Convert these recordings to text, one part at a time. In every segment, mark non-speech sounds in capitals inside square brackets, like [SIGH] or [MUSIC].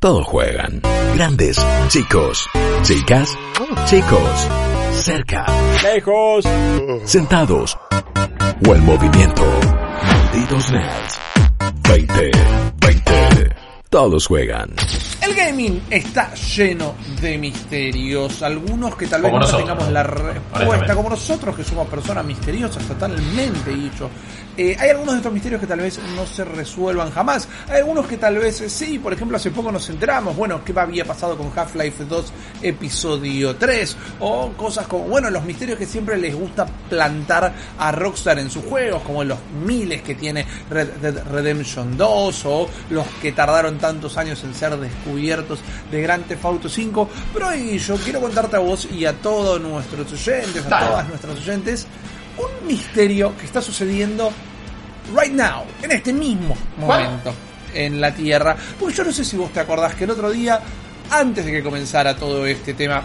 Todos juegan. Grandes, chicos, chicas, chicos, cerca, Lejos. sentados o en movimiento. Malditos nerds. 20, 20. Todos juegan. El gaming está lleno de misterios. Algunos que tal vez Como no nosotros. tengamos la respuesta, como nosotros que somos personas misteriosas, totalmente dicho. Eh, hay algunos de estos misterios que tal vez no se resuelvan jamás. Hay algunos que tal vez eh, sí. Por ejemplo, hace poco nos enteramos, bueno, qué había pasado con Half-Life 2 episodio 3. O cosas como, bueno, los misterios que siempre les gusta plantar a Rockstar en sus juegos, como los miles que tiene Red Dead Redemption 2 o los que tardaron tantos años en ser descubiertos de Grand Theft Auto 5. Pero hoy yo quiero contarte a vos y a todos nuestros oyentes, a todas nuestras oyentes, un misterio que está sucediendo right now, en este mismo momento, en la Tierra. Porque yo no sé si vos te acordás que el otro día, antes de que comenzara todo este tema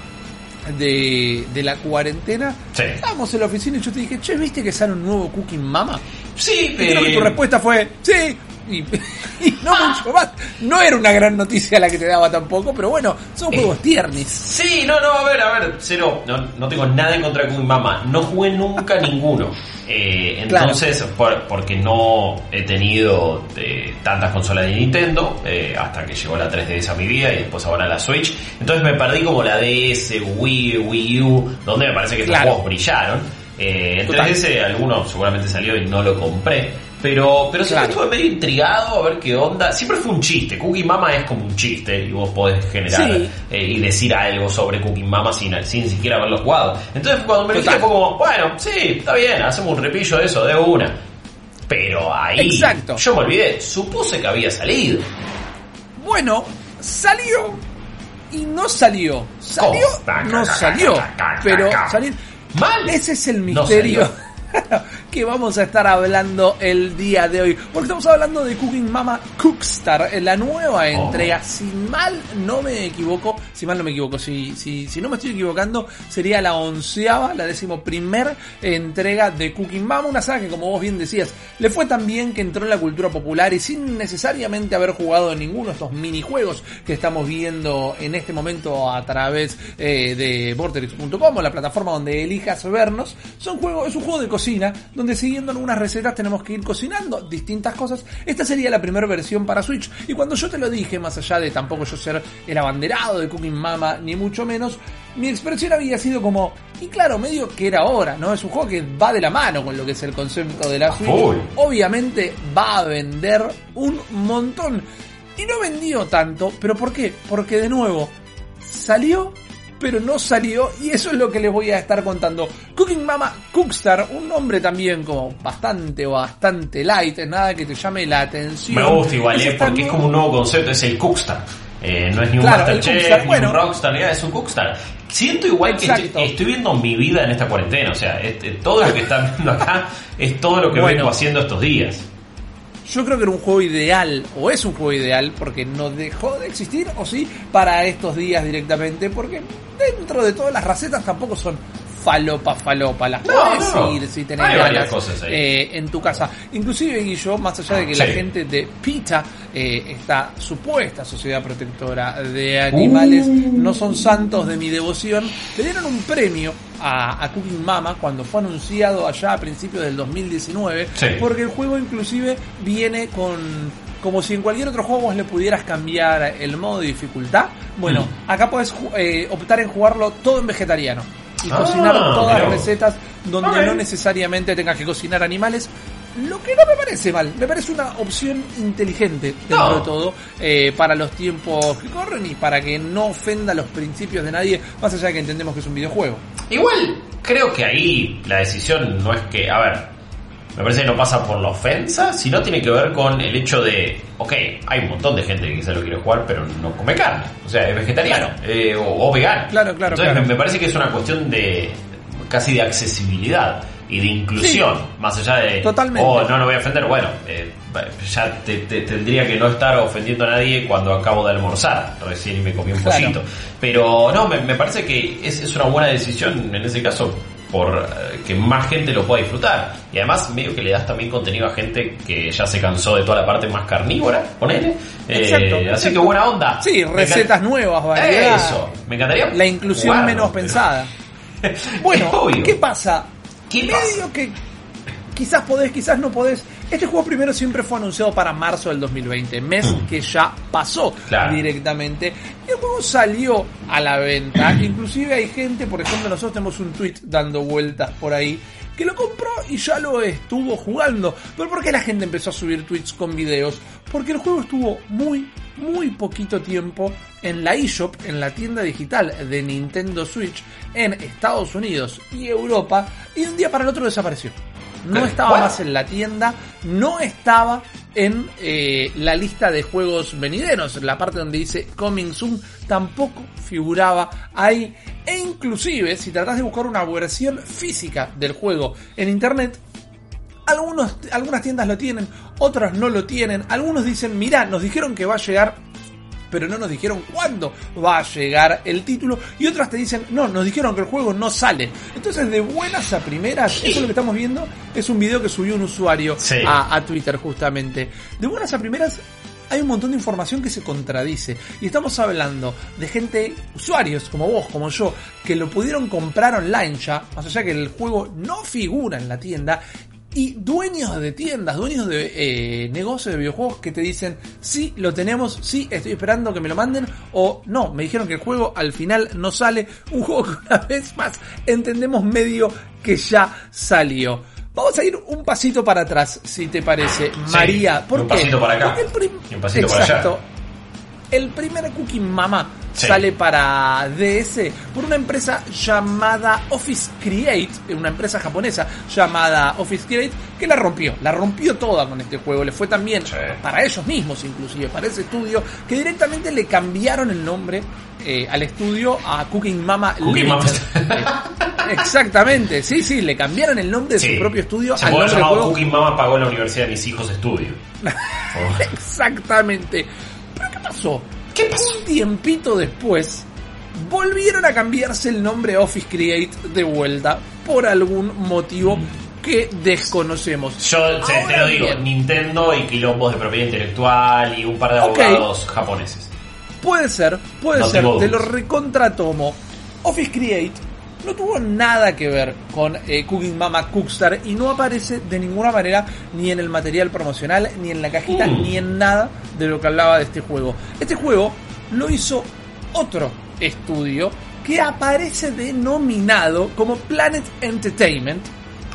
de, de la cuarentena, Sí. estábamos en la oficina y yo te dije, che, ¿viste que sale un nuevo Cooking Mama? Sí, Y creo que tu respuesta fue, sí. Y, [LAUGHS] y no mucho más. No era una gran noticia la que te daba tampoco, pero bueno, son Eh. juegos tiernis. Sí, no, no, a ver, a ver, cero, no, no tengo nada en contra de Kung Mama, no jugué nunca [LAUGHS] ninguno. Eh, Claro. entonces, por- porque no he tenido eh, tantas consolas de Nintendo, eh, hasta que llegó la 3DS a mi vida y después ahora la Switch, entonces me perdí como la DS, Wii, Wii U, donde me parece que estos Claro. juegos brillaron. Eh, en Total. 3DS alguno seguramente salió y no lo compré. Pero, pero siempre Claro. estuve medio intrigado a ver qué onda. Siempre fue un chiste. Cookie Mama es como un chiste y vos podés generar Sí. eh, y decir algo sobre Cooking Mama sin, sin siquiera haberlo jugado. Entonces cuando me lo dijiste fue como, bueno, sí, está bien, hacemos un repillo de eso, de una. Pero ahí Exacto. yo me olvidé, supuse que había salido. Bueno, salió y no salió. Salió, no salió. Pero salir. Mal. Ese es el misterio. [LAUGHS] que vamos a estar hablando el día de hoy. Porque estamos hablando de Cooking Mama Cookstar, la nueva Oh. entrega. Si mal no me equivoco, si mal no me equivoco, si, si, si no me estoy equivocando, sería la onceava, la decimoprimer entrega de Cooking Mama. Una saga que, como vos bien decías, le fue tan bien que entró en la cultura popular y sin necesariamente haber jugado en ninguno de estos minijuegos que estamos viendo en este momento a través eh, de Vortex.com, la plataforma donde elijas vernos. Son juegos, es un juego de cocina donde siguiendo algunas recetas tenemos que ir cocinando distintas cosas. Esta sería la primera versión para Switch. Y cuando yo te lo dije, más allá de tampoco yo ser el abanderado de Cooking Mama, ni mucho menos, mi expresión había sido como, y claro, medio que era ahora, ¿no? Es un juego que va de la mano con lo que es el concepto de la Switch. Obviamente va a vender un montón. Y no vendió tanto, pero ¿por qué? Porque de nuevo, salió, pero no salió, y eso es lo que les voy a estar contando. Cooking Mama Cookstar, un nombre también como bastante o bastante light, nada que te llame la atención. Me gusta igual, eh, porque es como un nuevo concepto, es el Cookstar. Eh, no es ni un Claro, Masterchef, ni bueno. un Rockstar, ni nada, es un Cookstar. Siento igual que estoy, estoy viendo mi vida en esta cuarentena, o sea, este, todo lo que están [LAUGHS] viendo acá es todo lo que Bueno. vengo haciendo estos días. Yo creo que era un juego ideal, o es un juego ideal, porque no dejó de existir, o sí, para estos días directamente, porque dentro de todas las recetas tampoco son falopa falopa, las No, no. ir si tenés Hay ganas cosas ahí. eh, en tu casa. Inclusive, Guillo, más allá de que la gente de PITA, eh, esta supuesta sociedad protectora de animales, Uh. no son santos de mi devoción, le dieron un premio a, a Cooking Mama cuando fue anunciado allá a principios del 2019, Sí. porque el juego inclusive viene con como si en cualquier otro juego vos le pudieras cambiar el modo de dificultad. Bueno, Mm. acá ju- eh, optar en jugarlo todo en vegetariano y Ah, cocinar todas las recetas donde no necesariamente tengas que cocinar animales. Lo que no me parece mal, me parece una opción inteligente dentro No. de todo eh, para los tiempos que corren y para que no ofenda los principios de nadie, más allá de que entendemos que es un videojuego. Igual, creo que ahí la decisión no es que, a ver, me parece que no pasa por la ofensa, sino tiene que ver con el hecho de, ok, hay un montón de gente que quizá lo quiere jugar, pero no come carne, o sea, es vegetariano eh, o, o vegano. Claro, claro, Entonces claro. Me, parece que es una cuestión de casi de accesibilidad y de inclusión, más allá de, Totalmente. oh, no, no voy a ofender, bueno, eh, ya te, te- tendría que no estar ofendiendo a nadie cuando acabo de almorzar, recién me comí un Claro. pollito. Pero no, me, me parece que es, es una buena decisión en ese caso por eh, que más gente lo pueda disfrutar. Y además medio que le das también contenido a gente que ya se cansó de toda la parte más carnívora, ponele. Eh, Exacto, así que buena onda. Sí, recetas nuevas, variedad. Eso, me encantaría. La inclusión jugarlo, menos pero- pensada. [LAUGHS] Bueno. ¿qué pasa? ¿Qué Medio pasa? que quizás podés, quizás no podés. Este juego primero siempre fue anunciado para marzo del 2020, mes que ya pasó Mm. Claro. directamente. Y el juego salió a la venta. Inclusive hay gente, por ejemplo, nosotros tenemos un tweet dando vueltas por ahí, que lo compró y ya lo estuvo jugando. Pero ¿por qué la gente empezó a subir tweets con videos? Porque el juego estuvo muy, muy poquito tiempo en la eShop, en la tienda digital de Nintendo Switch en Estados Unidos y Europa, y de un día para el otro desapareció. No ¿Qué? estaba más en la tienda, no estaba en eh, la lista de juegos venideros, en la parte donde dice Coming Soon, tampoco figuraba ahí. E inclusive, si tratás de buscar una versión física del juego en internet, algunos, algunas tiendas lo tienen, otras no lo tienen. Algunos dicen, mirá, nos dijeron que va a llegar, pero no nos dijeron cuándo va a llegar el título. Y otras te dicen, no, nos dijeron que el juego no sale. Entonces, de buenas a primeras, eso es lo que estamos viendo. Es un video que subió un usuario Sí. a, a Twitter justamente. De buenas a primeras... Hay un montón de información que se contradice. Y estamos hablando de gente, usuarios como vos, como yo, que lo pudieron comprar online ya, más allá que el juego no figura en la tienda, y dueños de tiendas, dueños de eh, negocios de videojuegos que te dicen, sí, lo tenemos, sí, estoy esperando que me lo manden, o no, me dijeron que el juego al final no sale, un juego que una vez más entendemos medio que ya salió. Vamos a ir un pasito para atrás, si te parece, María. ¿Por un qué? pasito para acá el y un pasito para allá. Exacto. El primer Cooking Mama Sí. sale para DS por una empresa llamada Office Create, una empresa japonesa llamada Office Create, que la rompió, la rompió toda con este juego. Le fue también Sí. para ellos mismos, inclusive, para ese estudio, que directamente le cambiaron el nombre eh, al estudio a Cooking Mama Cooking Mama. [LAUGHS] Exactamente, sí, sí, le cambiaron el nombre de Sí. su propio estudio Se al nombre llamado juego. Cooking Mama pagó la universidad de mis hijos estudio. [LAUGHS] Oh. Exactamente. ¿Pero qué pasó? ¿Qué pasó? Un tiempito después, volvieron a cambiarse el nombre Office Create de vuelta por algún motivo que desconocemos. Yo te, lo digo, bien, Nintendo y quilombos de propiedad intelectual y un par de abogados japoneses. Puede ser, puede No ser, te lo recontratomo. Office Create no tuvo nada que ver con eh, Cooking Mama Cookstar y no aparece de ninguna manera ni en el material promocional, ni en la cajita, Mm. ni en nada de lo que hablaba de este juego. Este juego lo hizo otro estudio que aparece denominado como Planet Entertainment,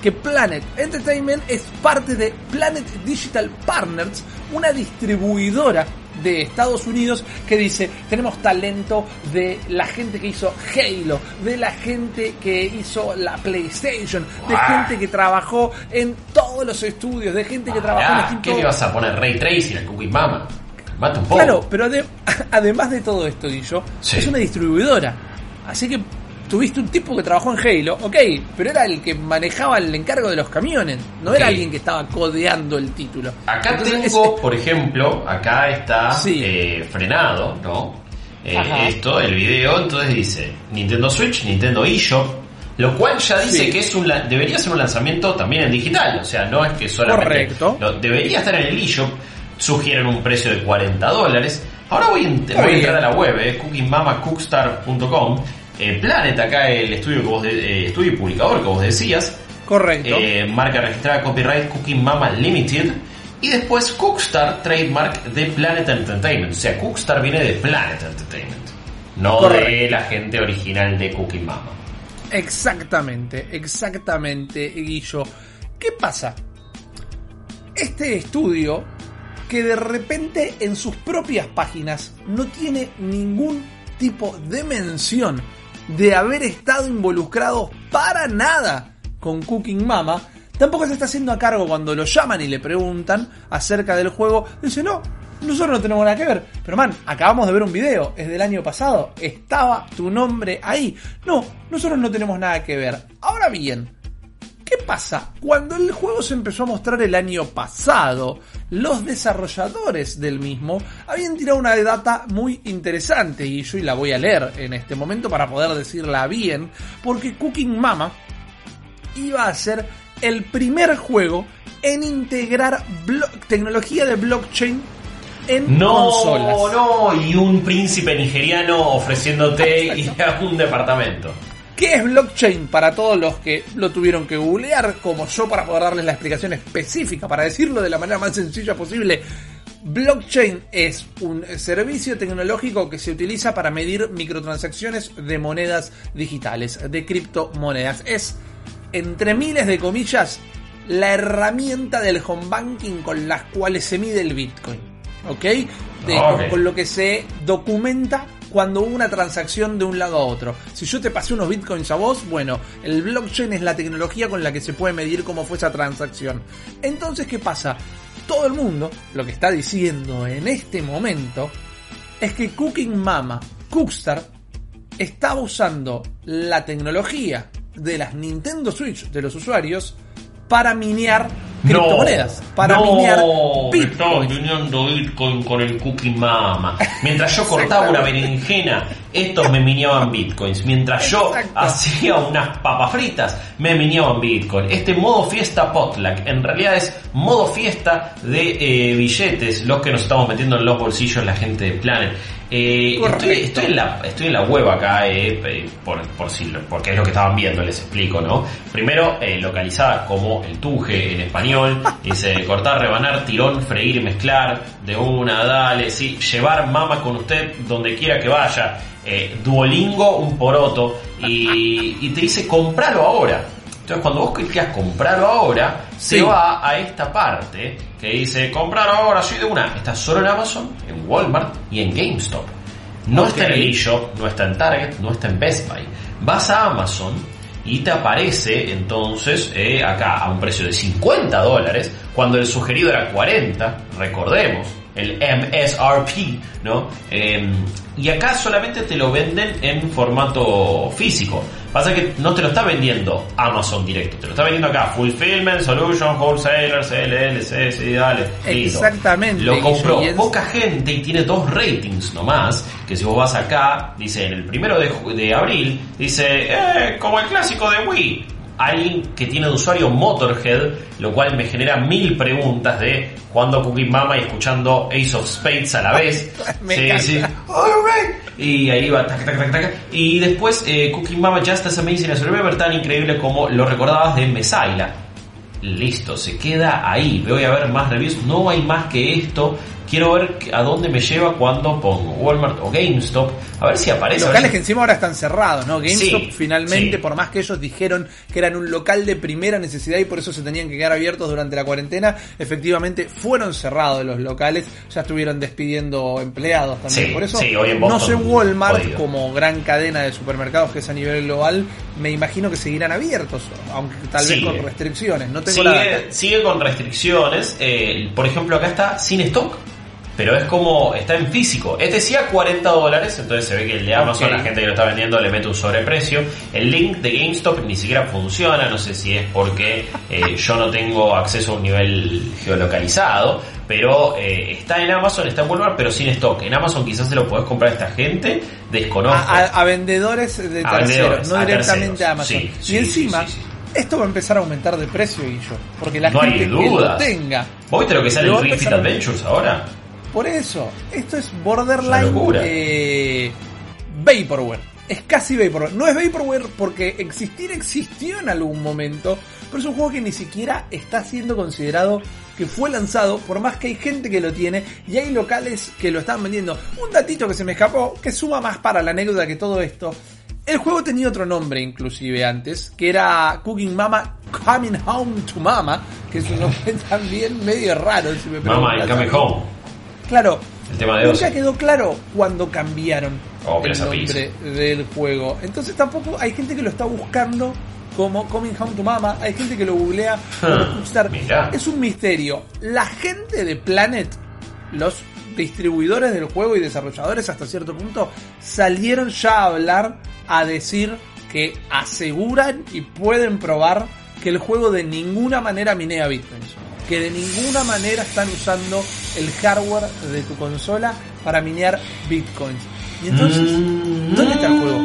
que Planet Entertainment es parte de Planet Digital Partners, una distribuidora de Estados Unidos que dice, tenemos talento de la gente que hizo Halo, de la gente que hizo la PlayStation, de Ah. gente que trabajó en todos los estudios, de gente que trabajó en Steam. ¿Qué todo. le vas a poner Ray Tracing al Cooking Mama? Mate un poco. Claro, pero ade- [LAUGHS] además de todo esto, Guillo, Sí. es una distribuidora. Así que tuviste un tipo que trabajó en Halo, ok, pero era el que manejaba el encargo de los camiones, no era alguien que estaba codeando el título. Acá Entonces, tengo, es- por ejemplo, acá está Sí. eh, frenado, ¿no? Eh, esto, el video, entonces dice Nintendo Switch, Nintendo eShop, lo cual ya dice Sí. que es un debería ser un lanzamiento también en digital, o sea, no es que solamente Correcto. no, debería estar en el eShop, sugieren un precio de 40 dólares. Ahora voy, a voy entrar a la web, eh, cookingmamacookstart.com. Eh, Planet, acá el estudio que vos de- eh, estudio y publicador que vos decías, correcto. eh, marca registrada copyright Cooking Mama Limited. Y después Cookstar, trademark de Planet Entertainment. O sea, Cookstar viene de Planet Entertainment. No de Correcto. la gente original de Cooking Mama. Exactamente, exactamente, Guillo. ¿Qué pasa? Este estudio, que de repente en sus propias páginas no tiene ningún tipo de mención de haber estado involucrado para nada con Cooking Mama, tampoco se está haciendo a cargo cuando lo llaman y le preguntan acerca del juego. Dice, no, nosotros no tenemos nada que ver. Pero man, acabamos de ver un video, es del año pasado, estaba tu nombre ahí. No, nosotros no tenemos nada que ver. Ahora bien, ¿Qué pasa? Cuando el juego se empezó a mostrar el año pasado, los desarrolladores del mismo habían tirado una data muy interesante y yo la voy a leer en este momento para poder decirla bien, porque Cooking Mama iba a ser el primer juego en integrar tecnología de blockchain en No, consolas. no, y un príncipe nigeriano ofreciéndote ir a un departamento. ¿Qué es blockchain para todos los que lo tuvieron que googlear, como yo, para poder darles la explicación específica, para decirlo de la manera más sencilla posible? Blockchain es un servicio tecnológico que se utiliza para medir microtransacciones de monedas digitales, de criptomonedas. Es, entre miles de comillas, la herramienta del home banking con las cuales se mide el Bitcoin. ¿Ok? De-. Con, con lo que se documenta cuando hubo una transacción de un lado a otro. Si yo te pasé unos bitcoins a vos, bueno, el blockchain es la tecnología con la que se puede medir cómo fue esa transacción. Entonces, ¿qué pasa? Todo el mundo lo que está diciendo en este momento es que Cooking Mama, Cookstar, estaba usando la tecnología de las Nintendo Switch de los usuarios para minear criptomonedas, para no, minear Bitcoin. Bitcoin con el Cookie Mama. Mientras yo cortaba una berenjena, estos me mineaban Bitcoins. Mientras yo Exacto. hacía unas papas fritas, me mineaban Bitcoin. Este modo fiesta potluck, en realidad es modo fiesta de eh, billetes, los que nos estamos metiendo en los bolsillos la gente de Planet. Eh, estoy, estoy en la, estoy en la web acá, eh, eh, por, por si, porque es lo que estaban viendo, les explico, ¿no? Primero, localizada como el tuje en español, dice [LAUGHS] cortar, rebanar, tirón, freír mezclar, de una, dale, sí, llevar mama con usted donde quiera que vaya, Duolingo, un poroto, y, y te dice compralo ahora. Entonces cuando vos clicas comprarlo ahora, Sí. se va a esta parte que dice comprar ahora, soy de una. Está solo en Amazon, en Walmart y en GameStop. No está en el eShop, no está en Target, no está en Best Buy. Vas a Amazon y te aparece entonces eh, acá a un precio de 50 dólares, cuando el sugerido era 40, recordemos, el MSRP, ¿no? Eh, y acá solamente te lo venden en formato físico. Pasa que no te lo está vendiendo Amazon directo, te lo está vendiendo acá Fulfillment, Solution, Wholesalers, LLC, sí, dale. listo. Exactamente, Lo compró y poca gente y tiene dos ratings nomás. Que si vos vas acá, dice en el primero de abril, dice, eh, como el clásico de Wii. Alguien que tiene de usuario Motorhead, lo cual me genera mil preguntas de cuando Cooking Mama y escuchando Ace of Spades a la vez. [LAUGHS] Me sí, encanta. sí. Alright. Y ahí va, tac, tac, tac, tac. Y después, eh, Cooking Mama Just as Amazing as Remember, tan increíble como lo recordabas de Mesaila. Listo, se queda ahí. Voy a ver más reviews. No hay más que esto. Quiero ver a dónde me lleva cuando pongo Walmart o GameStop. A ver si aparece. ver Locales que encima ahora están cerrados, ¿no? GameStop Sí, finalmente, sí. por más que ellos dijeron que eran un local de primera necesidad y por eso se tenían que quedar abiertos durante la cuarentena, efectivamente fueron cerrados los locales, ya estuvieron despidiendo empleados también. Sí, por eso, sí, hoy en no sé Walmart jodido. como gran cadena de supermercados que es a nivel global, me imagino que seguirán abiertos, aunque tal vez con restricciones. No tengo la sigue, sigue con restricciones. eh, por ejemplo, acá está sin stock. Pero es como, está en físico. Este decía 40 dólares, entonces se ve que el de Amazon, la gente que lo está vendiendo, le mete un sobreprecio. El link de GameStop ni siquiera funciona, no sé si es porque eh, yo no tengo acceso a un nivel geolocalizado, pero eh, está en Amazon, está en Walmart, pero sin stock. En Amazon quizás se lo podés comprar a esta gente, desconozco. a, a- a vendedores de A terceros, vendedores, no a directamente terceros. a Amazon. Sí, y sí, encima, sí, sí, sí. esto va a empezar a aumentar de precio, y yo, porque la no hay gente que lo tenga. ¿Vos viste lo que sale a Ring Fit a- Adventures ahora? Por eso, esto es borderline eh, Vaporware. Es casi Vaporware. No es Vaporware porque existir existió en algún momento, pero es un juego que ni siquiera está siendo considerado que fue lanzado, por más que hay gente que lo tiene y hay locales que lo están vendiendo. Un datito que se me escapó, que suma más para la anécdota que todo esto. El juego tenía otro nombre inclusive antes, que era Cooking Mama Coming Home to Mama, que es un nombre [LAUGHS] también medio raro. Si me Mama Come mí. Home. Claro, El tema de nunca quedó claro cuando cambiaron Oh, el nombre del juego. Entonces tampoco hay gente que lo está buscando como Coming Home to Mama, hay gente que lo googlea como Ah, mirá. Es un misterio. La gente de Planet, los distribuidores del juego y desarrolladores hasta cierto punto, salieron ya a hablar, a decir que aseguran y pueden probar que el juego de ninguna manera minea bitcoins. Que de ninguna manera están usando el hardware de tu consola para minear bitcoins. Y entonces, Mm, ¿dónde está el juego?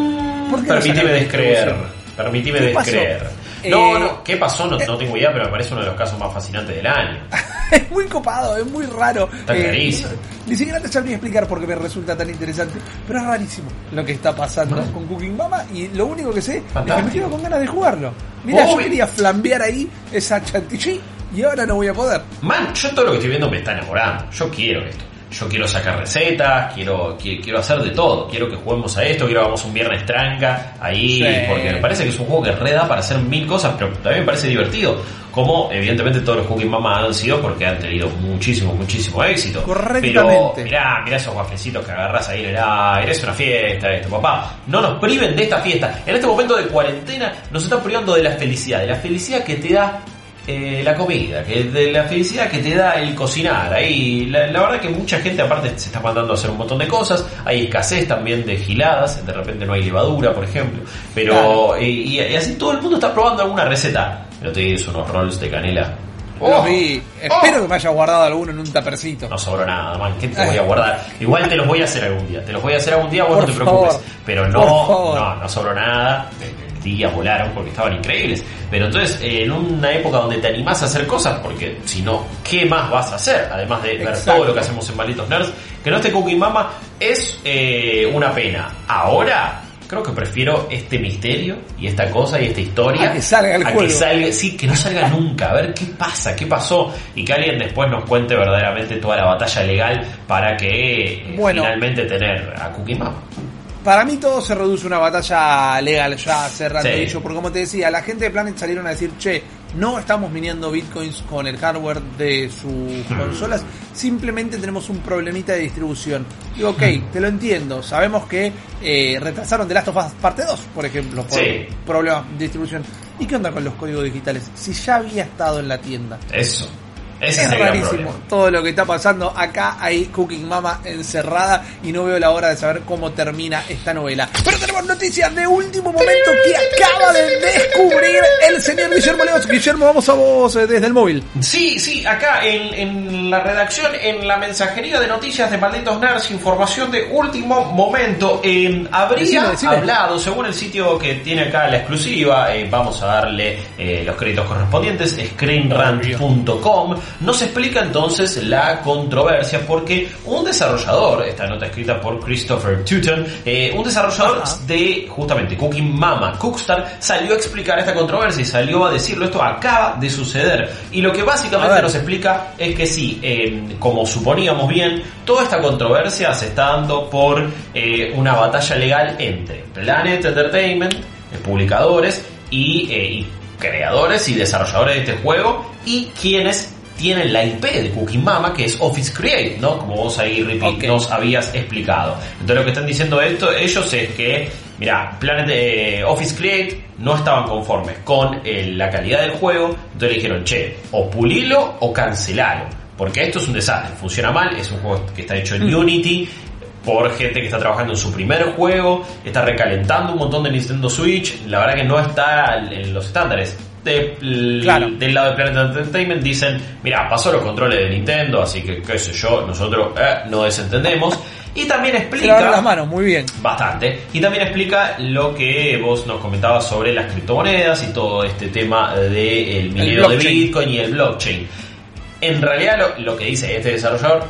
¿Por qué no Permitime sacaron descreer. Permitime descreer. No, Eh, no, ¿qué pasó? No, no tengo idea, pero me parece uno de los casos más fascinantes del año. [LAUGHS] es muy copado, es muy raro. Está clarísimo. Ni, siquiera te sabría explicar por qué me resulta tan interesante, pero es rarísimo lo que está pasando con Cooking Mama y lo único que sé es que me quedo con ganas de jugarlo. Mira, yo quería flambear ahí esa chantilly y ahora no voy a poder. Man, yo todo lo que estoy viendo me está enamorando. Yo quiero esto. Yo quiero sacar recetas, quiero, qui- quiero hacer de todo. Quiero que juguemos a esto, quiero que hagamos un viernes tranca ahí, Sí. porque me parece que es un juego que reda para hacer mil cosas, pero también me parece divertido. Como evidentemente todos los Cooking Mama han sido porque han tenido muchísimo, muchísimo éxito. Correctamente. Pero mirá, mirá esos guafecitos que agarras ahí en el aire, es una fiesta esto, papá. No nos priven de esta fiesta. En este momento de cuarentena nos están privando de la felicidad, de la felicidad que te da eh, la comida, que de la felicidad que te da el cocinar. Ahí, la, la verdad que mucha gente aparte se está mandando a hacer un montón de cosas. Hay escasez también de giladas, de repente no hay levadura, por ejemplo. Pero Claro. eh, y, y así todo el mundo está probando alguna receta. Pero te dices unos rolls de canela. Los Oh, oh. Espero que me haya guardado alguno en un tapercito. No sobró nada, man. ¿Qué te voy a guardar? Igual te los voy a hacer algún día. Te los voy a hacer algún día, vos Por no te preocupes. favor. Pero no, no, no sobró nada. El día volaron porque estaban increíbles. Pero entonces, eh, en una época donde te animás a hacer cosas, porque si no, ¿qué más vas a hacer? Además de ver todo lo que hacemos en Malditos Nerds, que no esté Cooking Mama es eh, una pena. Ahora. Creo que prefiero este misterio y esta cosa y esta historia A que salga el a que salga- sí, que no salga nunca, a ver qué pasa, qué pasó y que alguien después nos cuente verdaderamente toda la batalla legal para que eh, Bueno. finalmente tener a Cookie Mama. Para mí todo se reduce a una batalla legal ya rato Sí. dicho, porque como te decía, la gente de Planet salieron a decir, che, no estamos minando bitcoins con el hardware de sus [LAUGHS] consolas, simplemente tenemos un problemita de distribución. Digo, ok, te lo entiendo, sabemos que eh, retrasaron The Last of Us parte 2, por ejemplo, por Sí. problemas de distribución. ¿Y qué onda con los códigos digitales? Si ya había estado en la tienda. Eso. Ese Es rarísimo todo lo que está pasando. Acá hay Cooking Mama encerrada y no veo la hora de saber cómo termina esta novela. Pero tenemos noticias de último momento que acaba de descubrir el señor Guillermo Leos. Guillermo, vamos a vos eh, desde el móvil. Sí, sí, acá en, en la redacción, en la mensajería de noticias de Malditos Nerds, información de último momento. Eh, habría Decime, decime. hablado, según el sitio que tiene acá la exclusiva, eh, vamos a darle eh, los créditos correspondientes, screenrant.com, nos explica entonces la controversia porque un desarrollador, esta nota escrita por Christopher Tuton, eh, un desarrollador Ajá. de justamente Cooking Mama, Cookstar, salió a explicar esta controversia y salió a decirlo, esto acaba de suceder. Y lo que básicamente nos explica es que sí, eh, como suponíamos bien, toda esta controversia se está dando por eh, una batalla legal entre Planet Entertainment, publicadores y, y creadores y desarrolladores de este juego y quienes tienen la IP de Cooking Mama que es Office Create, ¿no? Como vos ahí Ok. nos habías explicado. Entonces lo que están diciendo esto ellos es que, mira, Planet eh, Office Create no estaban conformes con eh, la calidad del juego, entonces le dijeron, che, o pulilo o cancelalo, porque esto es un desastre, funciona mal, es un juego que está hecho en Unity, por gente que está trabajando en su primer juego, está recalentando un montón de Nintendo Switch, la verdad que no está en los estándares. De- Claro. Del lado de Planet Entertainment dicen, mira, pasó los controles de Nintendo, así que qué sé yo, nosotros eh, no desentendemos. Y también explica... las manos, muy bien. Bastante. Y también explica lo que vos nos comentabas sobre las criptomonedas y todo este tema del minero de. Bitcoin y el blockchain. En realidad lo, lo que dice este desarrollador,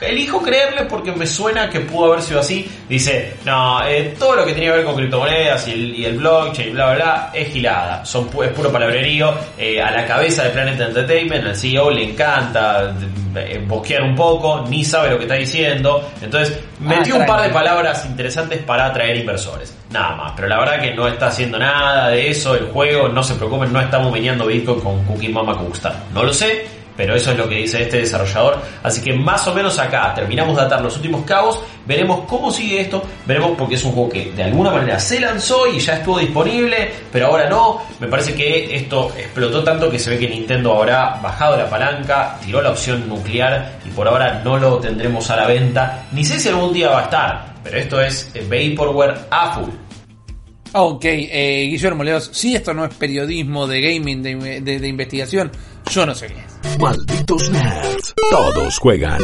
elijo creerle porque me suena que pudo haber sido así. Dice, no, eh, todo lo que tenía que ver con criptomonedas y el, y el blockchain y bla, bla, bla, es gilada. Son, pu- es puro palabrerío. Eh, a la cabeza de Planet Entertainment, al CEO le encanta eh, bosquear un poco, ni sabe lo que está diciendo. Entonces, metió un par de palabras interesantes para atraer inversores. Nada más, pero la verdad que no está haciendo nada de eso el juego, no se preocupen, no estamos viniendo Bitcoin con Cookie Mama Cookstar. No lo sé, pero eso es lo que dice este desarrollador. Así que más o menos acá terminamos de atar los últimos cabos, veremos cómo sigue esto, veremos porque es un juego que de alguna manera se lanzó y ya estuvo disponible, pero ahora no. Me parece que esto explotó tanto que se ve que Nintendo habrá bajado la palanca, tiró la opción nuclear y por ahora no lo tendremos a la venta. Ni sé si algún día va a estar, pero esto es Vaporware a full. Ok, eh, Guillermo Leos, si esto no es periodismo de gaming, de- de investigación, yo no sé. Malditos nerds. Todos juegan.